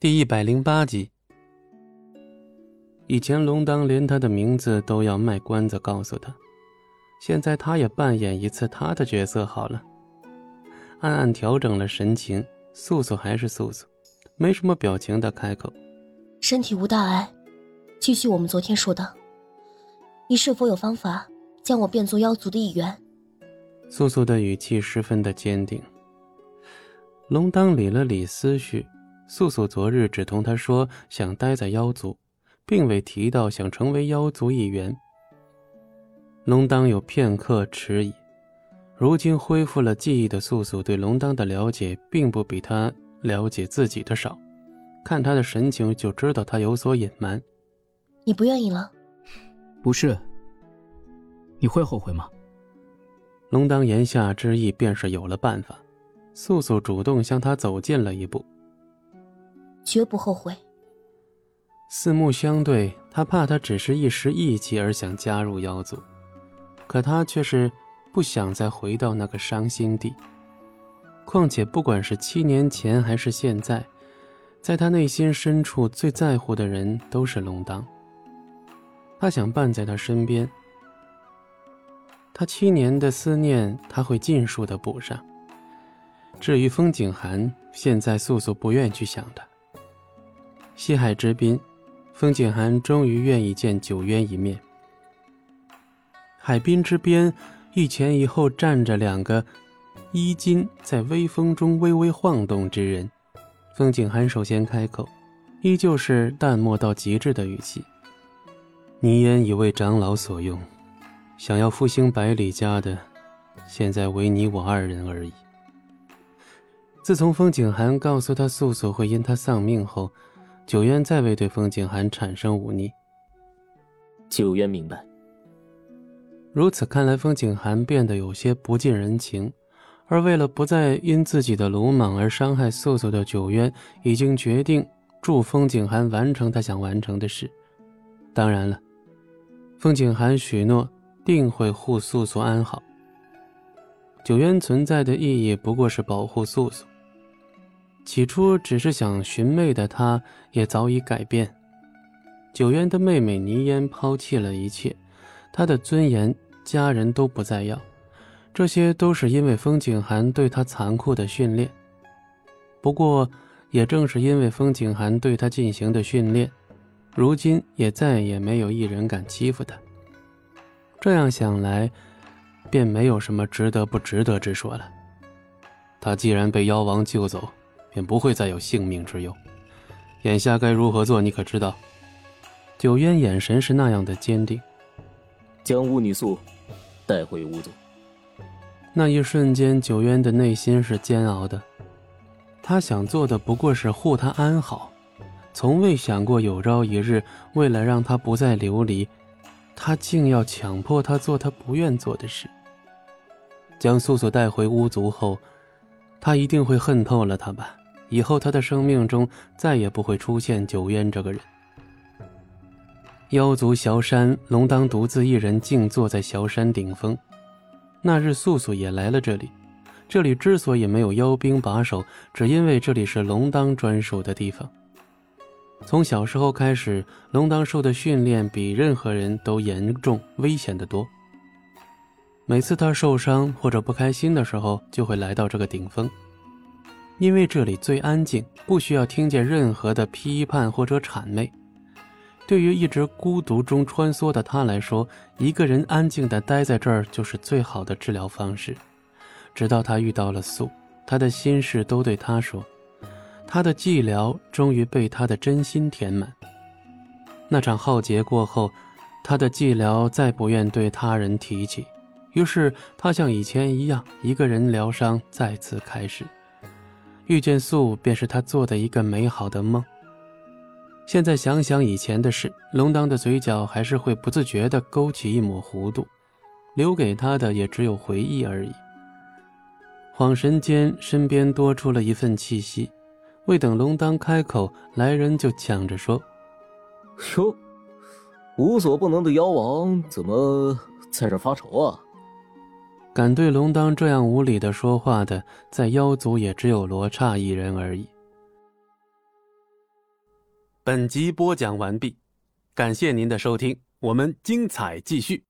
第一百零八集。以前龙当连他的名字都要卖关子告诉他，现在他也扮演一次他的角色好了。暗暗调整了神情，素素还是素素，没什么表情的开口：“身体无大碍，继续我们昨天说的，你是否有方法将我变作妖族的一员？”素素的语气十分的坚定。龙当理了理思绪。素素昨日只同他说想待在妖族，并未提到想成为妖族一员。龙当有片刻迟疑，如今恢复了记忆的素素对龙当的了解并不比他了解自己的少，看他的神情就知道他有所隐瞒。你不愿意了？不是。你会后悔吗？龙当言下之意便是有了办法。素素主动向他走近了一步。绝不后悔。四目相对，他怕他只是一时意气而想加入妖族，可他却是不想再回到那个伤心地。况且，不管是七年前还是现在，在他内心深处最在乎的人都是龙当。他想伴在他身边，他七年的思念他会尽数的补上。至于风景寒，现在素素不愿去想他。西海之滨，风景寒终于愿意见九渊一面。海滨之边，一前一后站着两个衣襟在微风中微微晃动之人。风景寒首先开口，依旧是淡漠到极致的语气：“泥烟已为长老所用，想要复兴百里家的，现在唯你我二人而已。”自从风景寒告诉他素素会因他丧命后，九渊再未对风景寒产生忤逆。九渊明白。如此看来，风景寒变得有些不近人情，而为了不再因自己的鲁莽而伤害素素的九渊，已经决定助风景寒完成他想完成的事。当然了，风景寒许诺定会护素素安好。九渊存在的意义不过是保护素素。起初只是想寻妹的他，也早已改变。九渊的妹妹倪烟抛弃了一切，她的尊严、家人都不再要，这些都是因为风景寒对她残酷的训练。不过，也正是因为风景寒对她进行的训练，如今也再也没有一人敢欺负她。这样想来，便没有什么值得不值得之说了。他既然被妖王救走，便不会再有性命之忧。眼下该如何做，你可知道？九渊眼神是那样的坚定。将巫女素带回巫族。那一瞬间，九渊的内心是煎熬的。他想做的不过是护她安好，从未想过有朝一日，为了让她不再流离，他竟要强迫她做他不愿做的事。将素素带回巫族后，他一定会恨透了她吧。以后他的生命中再也不会出现九渊这个人。妖族萧山，龙当独自一人静坐在萧山顶峰。那日素素也来了这里，这里之所以没有妖兵把守，只因为这里是龙当专属的地方。从小时候开始，龙当受的训练比任何人都严重、危险的多。每次他受伤或者不开心的时候，就会来到这个顶峰。因为这里最安静，不需要听见任何的批判或者谄媚。对于一直孤独中穿梭的他来说，一个人安静的待在这儿就是最好的治疗方式。直到他遇到了素，他的心事都对他说，他的寂寥终于被他的真心填满。那场浩劫过后，他的寂寥再不愿对他人提起，于是他像以前一样，一个人疗伤，再次开始。遇见素，便是他做的一个美好的梦。现在想想以前的事，龙当的嘴角还是会不自觉地勾起一抹弧度，留给他的也只有回忆而已。恍神间，身边多出了一份气息，未等龙当开口，来人就抢着说：“哟，无所不能的妖王怎么在这发愁啊？”敢对龙当这样无理的说话的，在妖族也只有罗刹一人而已。本集播讲完毕，感谢您的收听，我们精彩继续。